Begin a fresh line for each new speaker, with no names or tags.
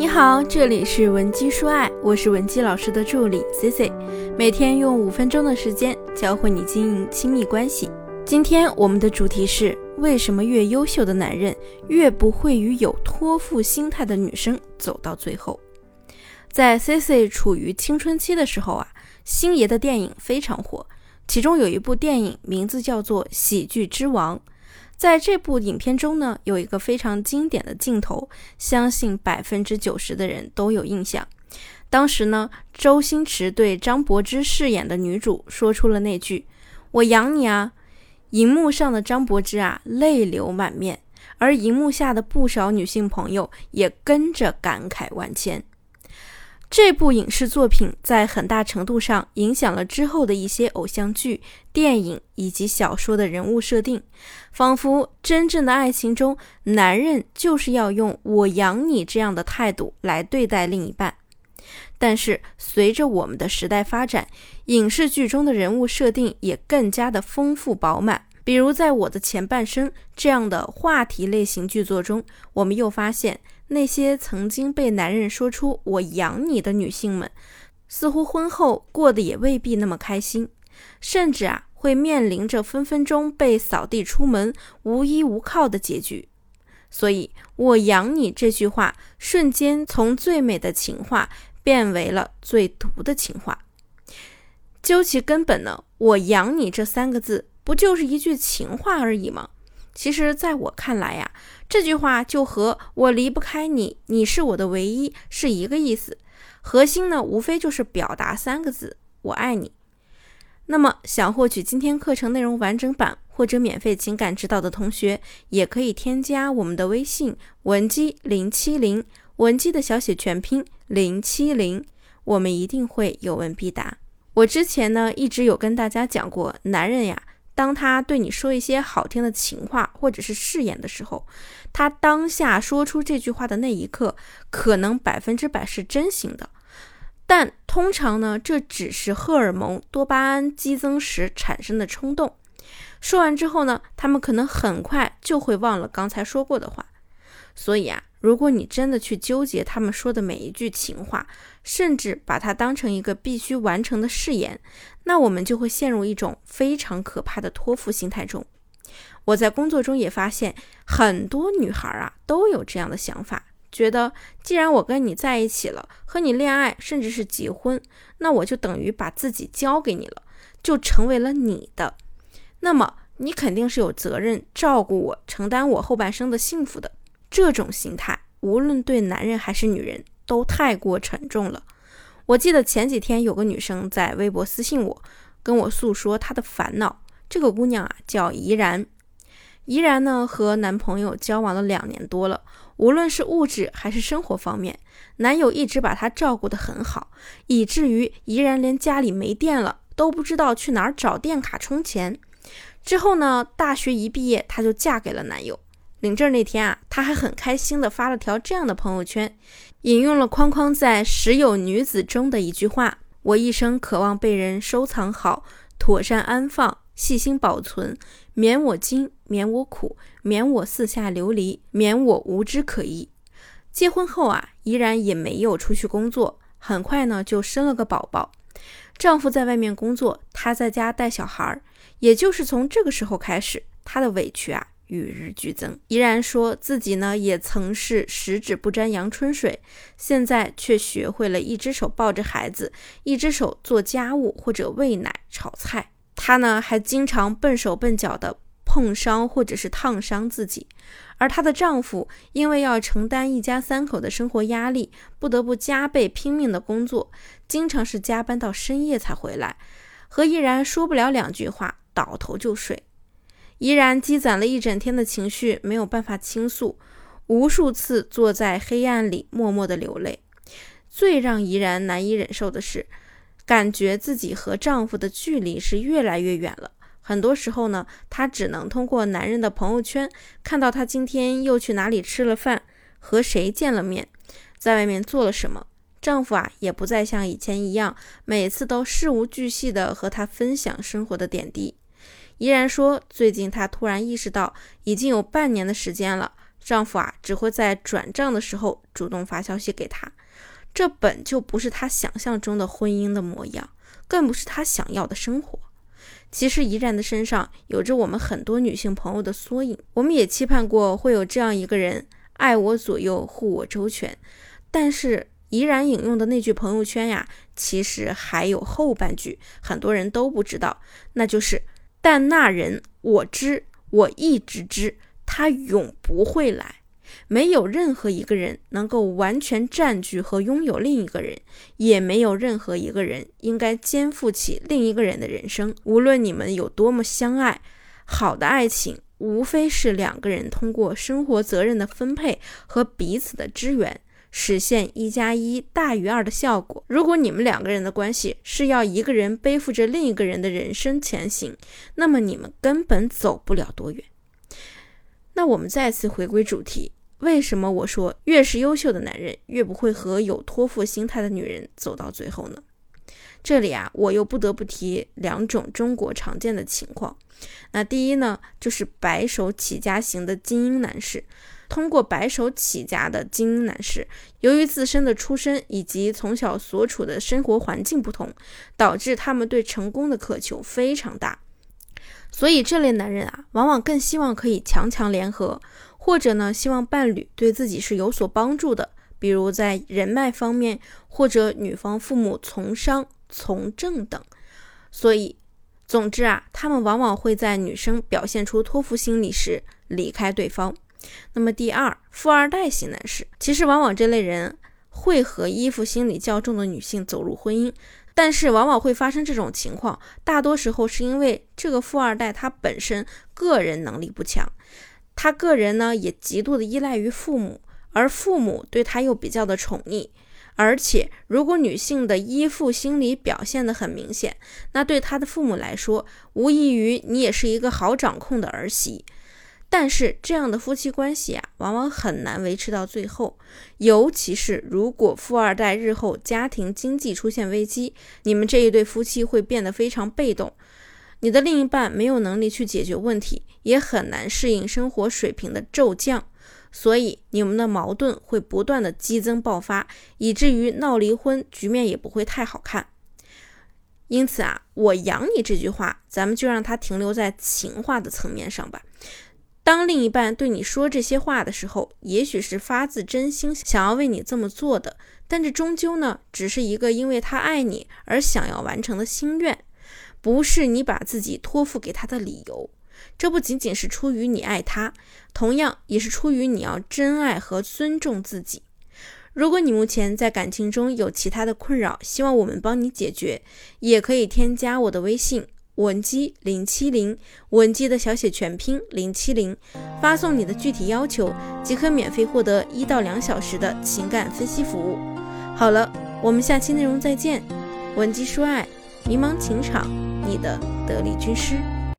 你好，这里是文姬说爱，我是文姬老师的助理 C C，每天用五分钟的时间教会你经营亲密关系。今天我们的主题是为什么越优秀的男人越不会与有托付心态的女生走到最后？在 C C 处于青春期的时候啊，星爷的电影非常火，其中有一部电影名字叫做《喜剧之王》。在这部影片中呢，有一个非常经典的镜头，相信百分之九十的人都有印象。当时呢，周星驰对张柏芝饰演的女主说出了那句“我养你啊”，荧幕上的张柏芝啊泪流满面，而荧幕下的不少女性朋友也跟着感慨万千。这部影视作品在很大程度上影响了之后的一些偶像剧、电影以及小说的人物设定，仿佛真正的爱情中，男人就是要用“我养你”这样的态度来对待另一半。但是，随着我们的时代发展，影视剧中的人物设定也更加的丰富饱满。比如，在我的前半生这样的话题类型剧作中，我们又发现。那些曾经被男人说出“我养你”的女性们，似乎婚后过得也未必那么开心，甚至啊会面临着分分钟被扫地出门、无依无靠的结局。所以，“我养你”这句话瞬间从最美的情话变为了最毒的情话。究其根本呢，“我养你”这三个字不就是一句情话而已吗？其实，在我看来呀，这句话就和我离不开你，你是我的唯一是一个意思。核心呢，无非就是表达三个字：我爱你。那么，想获取今天课程内容完整版或者免费情感指导的同学，也可以添加我们的微信文姬零七零，文姬的小写全拼零七零，我们一定会有问必答。我之前呢，一直有跟大家讲过，男人呀。当他对你说一些好听的情话或者是誓言的时候，他当下说出这句话的那一刻，可能百分之百是真心的。但通常呢，这只是荷尔蒙多巴胺激增时产生的冲动。说完之后呢，他们可能很快就会忘了刚才说过的话。所以啊。如果你真的去纠结他们说的每一句情话，甚至把它当成一个必须完成的誓言，那我们就会陷入一种非常可怕的托付心态中。我在工作中也发现，很多女孩啊都有这样的想法，觉得既然我跟你在一起了，和你恋爱，甚至是结婚，那我就等于把自己交给你了，就成为了你的。那么你肯定是有责任照顾我，承担我后半生的幸福的。这种心态，无论对男人还是女人，都太过沉重了。我记得前几天有个女生在微博私信我，跟我诉说她的烦恼。这个姑娘啊，叫怡然。怡然呢，和男朋友交往了两年多了，无论是物质还是生活方面，男友一直把她照顾得很好，以至于怡然连家里没电了都不知道去哪儿找电卡充钱。之后呢，大学一毕业，她就嫁给了男友。领证那天啊，她还很开心的发了条这样的朋友圈，引用了框框在《十有女子》中的一句话：“我一生渴望被人收藏好，妥善安放，细心保存，免我惊，免我苦，免我四下流离，免我无枝可依。”结婚后啊，依然也没有出去工作，很快呢就生了个宝宝。丈夫在外面工作，她在家带小孩儿。也就是从这个时候开始，她的委屈啊。与日俱增，依然说自己呢也曾是十指不沾阳春水，现在却学会了一只手抱着孩子，一只手做家务或者喂奶、炒菜。她呢还经常笨手笨脚的碰伤或者是烫伤自己。而她的丈夫因为要承担一家三口的生活压力，不得不加倍拼命的工作，经常是加班到深夜才回来，和依然说不了两句话，倒头就睡。依然积攒了一整天的情绪没有办法倾诉，无数次坐在黑暗里默默的流泪。最让怡然难以忍受的是，感觉自己和丈夫的距离是越来越远了。很多时候呢，她只能通过男人的朋友圈看到他今天又去哪里吃了饭，和谁见了面，在外面做了什么。丈夫啊，也不再像以前一样，每次都事无巨细的和她分享生活的点滴。依然说，最近她突然意识到，已经有半年的时间了，丈夫啊只会在转账的时候主动发消息给她，这本就不是她想象中的婚姻的模样，更不是她想要的生活。其实怡然的身上有着我们很多女性朋友的缩影，我们也期盼过会有这样一个人，爱我左右，护我周全。但是怡然引用的那句朋友圈呀，其实还有后半句，很多人都不知道，那就是“但那人我知，我一直知，他永不会来。”没有任何一个人能够完全占据和拥有另一个人，也没有任何一个人应该肩负起另一个人的人生。无论你们有多么相爱，好的爱情无非是两个人通过生活责任的分配和彼此的支援，实现一加一大于二的效果。如果你们两个人的关系是要一个人背负着另一个人的人生前行，那么你们根本走不了多远。那我们再次回归主题。为什么我说越是优秀的男人越不会和有托付心态的女人走到最后呢？这里啊，我又不得不提两种中国常见的情况。那第一呢，就是白手起家型的精英男士。通过白手起家的精英男士，由于自身的出身以及从小所处的生活环境不同，导致他们对成功的渴求非常大。所以这类男人啊，往往更希望可以强强联合。或者呢，希望伴侣对自己是有所帮助的，比如在人脉方面，或者女方父母从商、从政等。所以，总之啊，他们往往会在女生表现出托付心理时离开对方。那么，第二，富二代型男士，其实往往这类人会和依附心理较重的女性走入婚姻，但是往往会发生这种情况，大多时候是因为这个富二代他本身个人能力不强。他个人呢也极度的依赖于父母，而父母对他又比较的宠溺，而且如果女性的依附心理表现的很明显，那对他的父母来说，无异于你也是一个好掌控的儿媳。但是这样的夫妻关系啊，往往很难维持到最后，尤其是如果富二代日后家庭经济出现危机，你们这一对夫妻会变得非常被动。你的另一半没有能力去解决问题，也很难适应生活水平的骤降，所以你们的矛盾会不断的激增爆发，以至于闹离婚，局面也不会太好看。因此啊，我养你这句话，咱们就让它停留在情话的层面上吧。当另一半对你说这些话的时候，也许是发自真心想要为你这么做的，但这终究呢，只是一个因为他爱你而想要完成的心愿。不是你把自己托付给他的理由，这不仅仅是出于你爱他，同样也是出于你要真爱和尊重自己。如果你目前在感情中有其他的困扰，希望我们帮你解决，也可以添加我的微信文姬零七零，文姬的小写全拼零七零，发送你的具体要求，即可免费获得一到两小时的情感分析服务。好了，我们下期内容再见，文姬说爱。迷茫情场，你的得力军师。